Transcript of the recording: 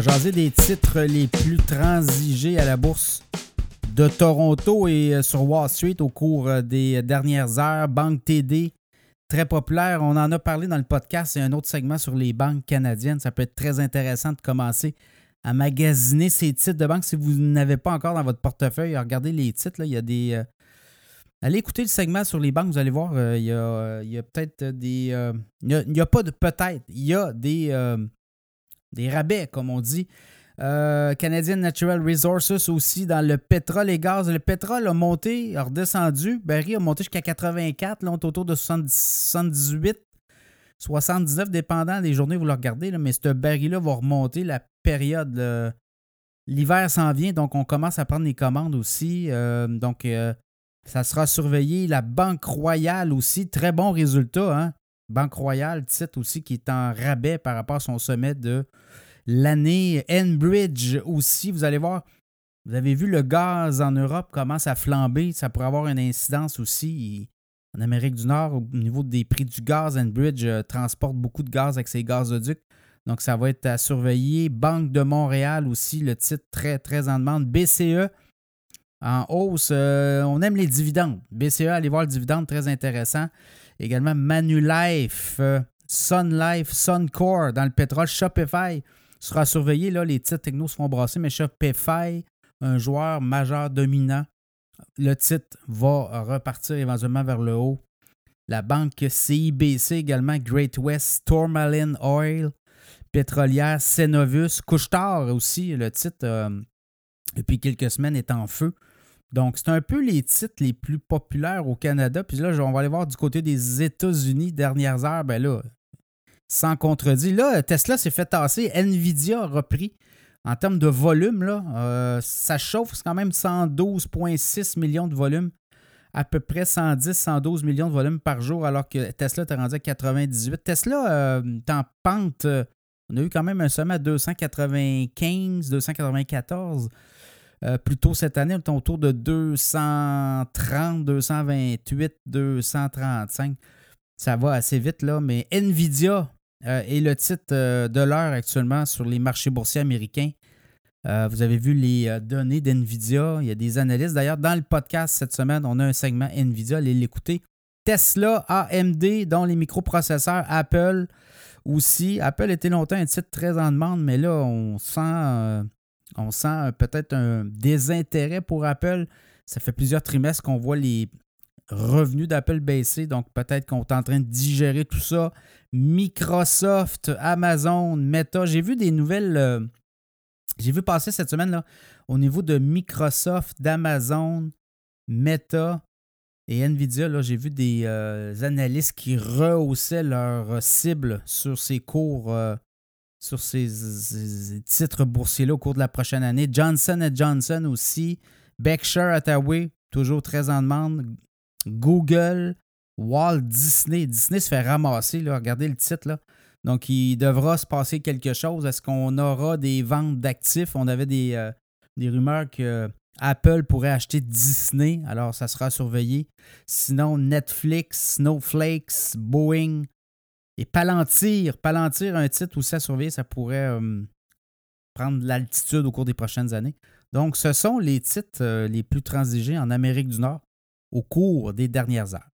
jaser des titres les plus transigés à la bourse de Toronto et euh, sur Wall Street au cours euh, des dernières heures. Banque TD, très populaire. On en a parlé dans le podcast. Il un autre segment sur les banques canadiennes. Ça peut être très intéressant de commencer à magasiner ces titres de banque si vous n'avez pas encore dans votre portefeuille. Regardez les titres. Il y a des. Euh, allez écouter le segment sur les banques, vous allez voir, il y a, peut-être des. il n'y a, pas de peut-être. Il y a des, des rabais, comme on dit. Euh, Canadian Natural Resources aussi dans le pétrole et gaz. Le pétrole a monté, a redescendu. Barry a monté jusqu'à 84. Là, on est autour de 78, 79, dépendant des journées, vous le regardez. Là, mais ce baril-là va remonter. La période, l'hiver s'en vient, donc on commence à prendre les commandes aussi. Euh, donc, euh, ça sera surveillé. La Banque Royale aussi, très bon résultat. Hein? Banque Royale, titre aussi qui est en rabais par rapport à son sommet de l'année. Enbridge aussi, vous allez voir, vous avez vu le gaz en Europe commence à flamber. Ça pourrait avoir une incidence aussi en Amérique du Nord au niveau des prix du gaz. Enbridge euh, transporte beaucoup de gaz avec ses gazoducs. Donc, ça va être à surveiller. Banque de Montréal aussi, le titre très, très en demande. BCE en hausse. Euh, on aime les dividendes. BCE, allez voir le dividende, très intéressant. Également Manulife, euh, Sun Life, Suncore dans le pétrole, Shopify sera surveillé. Là, les titres techno se font brasser, mais Shopify, un joueur majeur dominant, le titre va repartir éventuellement vers le haut. La banque CIBC également, Great West, Tourmaline Oil, pétrolière, Cenovus, Couchetard aussi, le titre euh, depuis quelques semaines est en feu. Donc, c'est un peu les titres les plus populaires au Canada. Puis là, on va aller voir du côté des États-Unis, dernières heures. Ben là, sans contredit. Là, Tesla s'est fait tasser. Nvidia a repris. En termes de volume, là, euh, ça chauffe. C'est quand même 112,6 millions de volume. À peu près 110, 112 millions de volume par jour, alors que Tesla est rendu à 98. Tesla euh, en pente. Euh, on a eu quand même un sommet à 295, 294. Plus tôt cette année, on est autour de 230, 228, 235. Ça va assez vite, là. Mais Nvidia euh, est le titre euh, de l'heure actuellement sur les marchés boursiers américains. Euh, vous avez vu les données d'NVIDIA. Il y a des analystes. D'ailleurs, dans le podcast cette semaine, on a un segment NVIDIA. Allez l'écouter. Tesla, AMD, dont les microprocesseurs, Apple aussi. Apple était longtemps un titre très en demande, mais là, on sent, on sent peut-être un désintérêt pour Apple. Ça fait plusieurs trimestres qu'on voit les revenus d'Apple baisser, donc peut-être qu'on est en train de digérer tout ça. Microsoft, Amazon, Meta. J'ai vu des nouvelles. Euh, j'ai vu passer cette semaine là, au niveau de Microsoft, d'Amazon, Meta et Nvidia. J'ai vu des euh, analystes qui rehaussaient leur cible sur ces cours, euh, sur ces, titres boursiers-là au cours de la prochaine année. Johnson Johnson aussi. Berkshire Hathaway, toujours très en demande. Google, Walt Disney. Disney se fait ramasser, là. regardez le titre. Là. Donc, il devra se passer quelque chose. Est-ce qu'on aura des ventes d'actifs? On avait des, euh, rumeurs que Apple pourrait acheter Disney, alors ça sera surveillé. Sinon, Netflix, Snowflakes, Boeing et Palantir. Palantir, un titre aussi à surveiller, ça pourrait euh, prendre de l'altitude au cours des prochaines années. Donc, ce sont les titres euh, les plus transigés en Amérique du Nord au cours des dernières heures.